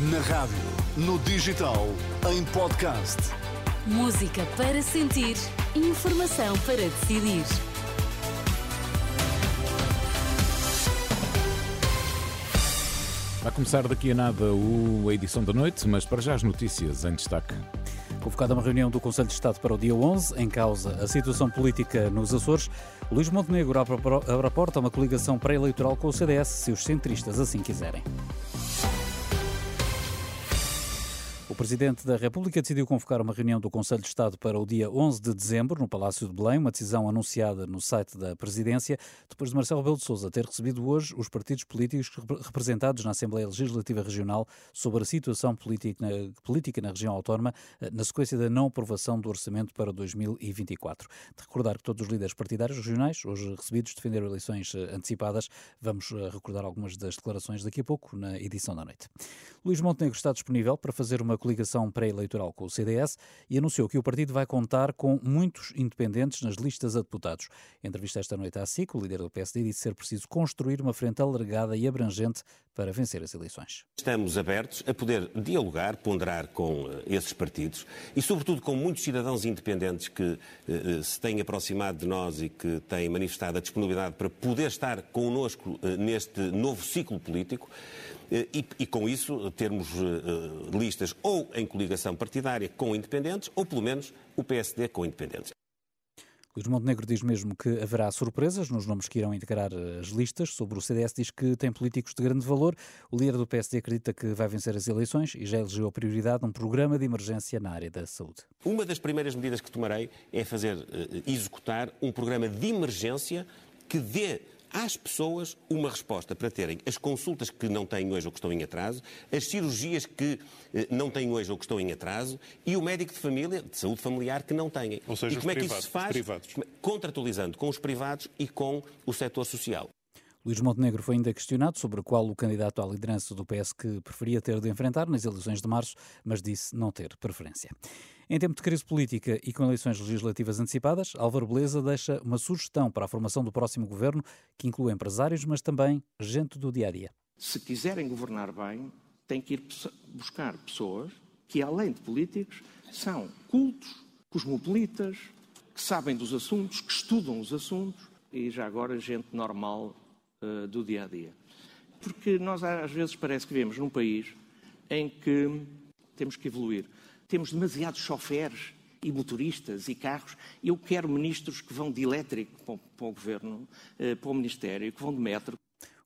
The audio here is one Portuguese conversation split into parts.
Na rádio, no digital, em podcast. Música para sentir, informação para decidir. Vai começar daqui a nada a edição da noite, mas para já as notícias em destaque. Convocada uma reunião do Conselho de Estado para o dia 11, em causa a situação política nos Açores, Luís Montenegro abre a porta a uma coligação pré-eleitoral com o CDS, se os centristas assim quiserem. Presidente da República decidiu convocar uma reunião do Conselho de Estado para o dia 11 de dezembro, no Palácio de Belém, uma decisão anunciada no site da Presidência, depois de Marcelo Rebelo de Sousa ter recebido hoje os partidos políticos representados na Assembleia Legislativa Regional sobre a situação política na, política na região autónoma, eh, na sequência da não aprovação do orçamento para 2024. De recordar que todos os líderes partidários regionais, hoje recebidos, defenderam eleições eh, antecipadas. Vamos eh, recordar algumas das declarações daqui a pouco, na edição da noite. Luís Montenegro está disponível para fazer uma coligação pré-eleitoral com o CDS e anunciou que o partido vai contar com muitos independentes nas listas a deputados. Em entrevista esta noite à SIC, o líder do PSD disse ser preciso construir uma frente alargada e abrangente para vencer as eleições. Estamos abertos a poder dialogar, ponderar com uh, esses partidos e, sobretudo, com muitos cidadãos independentes que uh, se têm aproximado de nós e que têm manifestado a disponibilidade para poder estar connosco uh, neste novo ciclo político. E, e, com isso termos uh, listas ou em coligação partidária com independentes ou pelo menos o PSD com independentes. Luís Montenegro diz mesmo que haverá surpresas nos nomes que irão integrar as listas. Sobre o CDS diz que tem políticos de grande valor. O líder do PSD acredita que vai vencer as eleições e já elegeu a prioridade um programa de emergência na área da saúde. Uma das primeiras medidas que tomarei é fazer executar um programa de emergência que dê às pessoas uma resposta para terem as consultas que não têm hoje ou que estão em atraso, as cirurgias que eh, não têm hoje ou que estão em atraso e o médico de família, de saúde familiar, que não têm. Ou seja, e como é que isso se faz? Contratualizando com os privados e com o setor social. Luís Montenegro foi ainda questionado sobre qual o candidato à liderança do PS que preferia ter de enfrentar nas eleições de março, mas disse não ter preferência. Em tempo de crise política e com eleições legislativas antecipadas, Álvaro Beleza deixa uma sugestão para a formação do próximo governo, que inclui empresários, mas também gente do dia a dia. Se quiserem governar bem, têm que ir buscar pessoas que, além de políticos, são cultos, cosmopolitas, que sabem dos assuntos, que estudam os assuntos e já agora gente normal uh, do dia a dia. Porque nós às vezes parece que vivemos num país em que temos que evoluir. Temos demasiados choferes e motoristas e carros. Eu quero ministros que vão de elétrico para o, para o governo, eh, para o Ministério, que vão de metro.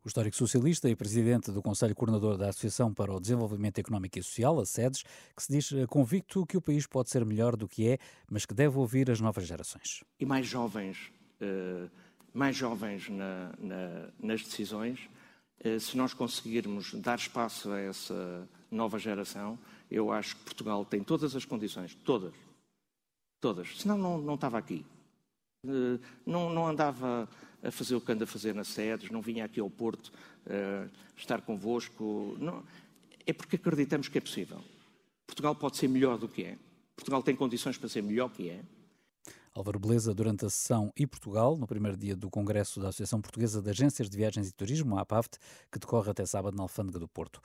O histórico socialista e presidente do Conselho Coordenador da Associação para o Desenvolvimento Económico e Social, a SEDES, que se diz eh, convicto que o país pode ser melhor do que é, mas que deve ouvir as novas gerações. E mais jovens, uh, mais jovens na, na, nas decisões, uh, se nós conseguirmos dar espaço a essa nova geração, eu acho que Portugal tem todas as condições, todas, todas, senão não, não estava aqui. Eh, não, não andava a fazer o que anda a fazer nas sedes, não vinha aqui ao Porto uh, estar convosco. Não, é porque acreditamos que é possível. Portugal pode ser melhor do que é. Portugal tem condições para ser melhor que é. Álvaro Beleza, durante a sessão e Portugal, no primeiro dia do Congresso da Associação Portuguesa de Agências de Viagens e Turismo, a APAVT, que decorre até sábado na Alfândega do Porto.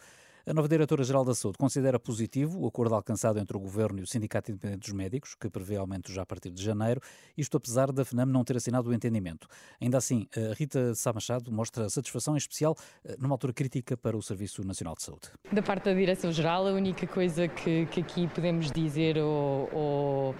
A nova Diretora-Geral da Saúde considera positivo o acordo alcançado entre o Governo e o Sindicato Independente dos Médicos, que prevê aumento já a partir de janeiro, isto apesar da FNAM não ter assinado o entendimento. Ainda assim, Rita Sá Machado mostra satisfação em especial eh, numa altura crítica para o Serviço Nacional de Saúde. Da parte da Direção-Geral, a única coisa que, que aqui podemos dizer ou, ou,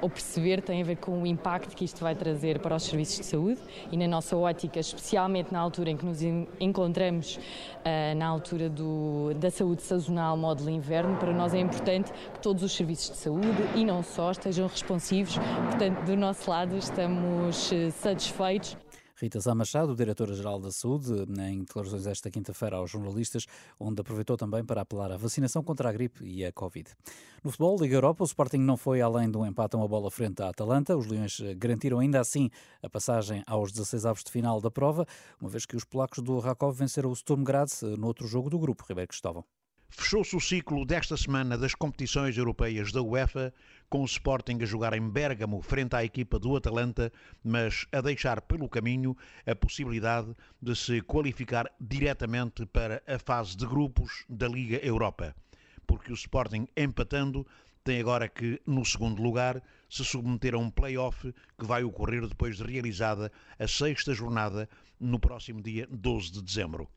ou perceber tem a ver com o impacto que isto vai trazer para os serviços de saúde e na nossa ótica, especialmente na altura em que nos encontramos, uh, na altura do, da saúde sazonal módulo inverno, para nós é importante que todos os serviços de saúde e não só estejam responsivos. Portanto, do nosso lado estamos eh, satisfeitos. Rita Sá Machado, diretora-geral da Saúde, em declarações esta quinta-feira aos jornalistas, onde aproveitou também para apelar à vacinação contra a gripe e a Covid. No futebol, Liga Europa, o Sporting não foi além de um empate a uma bola frente à Atalanta. Os Leões eh, garantiram ainda assim a passagem aos 16 avos de final da prova, uma vez que os polacos do Rakov venceram o Sturm Graz eh, no outro jogo do grupo, Ribeiro Cristóvão. Fechou-se o ciclo desta semana das competições europeias da UEFA, com o Sporting a jogar em Bérgamo frente à equipa do Atalanta, mas a deixar pelo caminho a possibilidade de se qualificar diretamente para a fase de grupos da Liga Europa. porque o Sporting, empatando, tem agora que, no segundo lugar, se submeter a um play-off que vai ocorrer depois de realizada a sexta jornada no próximo dia 12 de dezembro.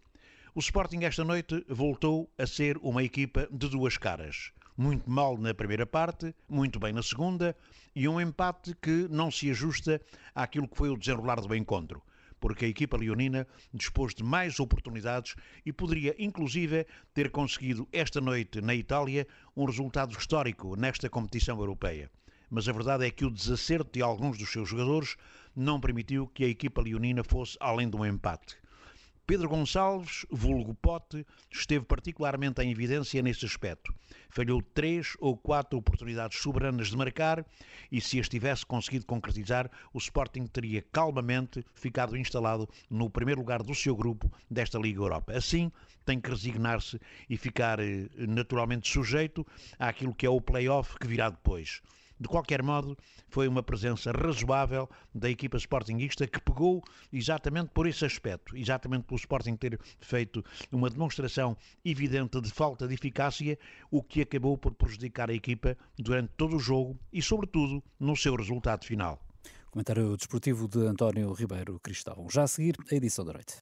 O Sporting esta noite voltou a ser uma equipa de duas caras. Muito mal na primeira parte, muito bem na segunda, e um empate que não se ajusta àquilo que foi o desenrolar do encontro porque a equipa leonina dispôs de mais oportunidades e poderia, inclusive, ter conseguido esta noite na Itália um resultado histórico nesta competição europeia. Mas a verdade é que o desacerto de alguns dos seus jogadores não permitiu que a equipa leonina fosse além de um empate. Pedro Gonçalves, vulgo Pote, esteve particularmente em evidência nesse aspecto. Falhou três ou quatro oportunidades soberanas de marcar e, se as tivesse conseguido concretizar, o Sporting teria calmamente ficado instalado no primeiro lugar do seu grupo desta Liga Europa. Assim, tem que resignar-se e ficar eh, naturalmente sujeito àquilo que é o play-off que virá depois. De qualquer modo, foi uma presença razoável da equipa sportinguista que pegou exatamente por esse aspecto, exatamente pelo Sporting ter feito uma demonstração evidente de falta de eficácia, o que acabou por prejudicar a equipa durante todo o jogo e, sobretudo, no seu resultado final. Comentário desportivo de António Ribeiro Cristóvão. Já a seguir, a edição da noite.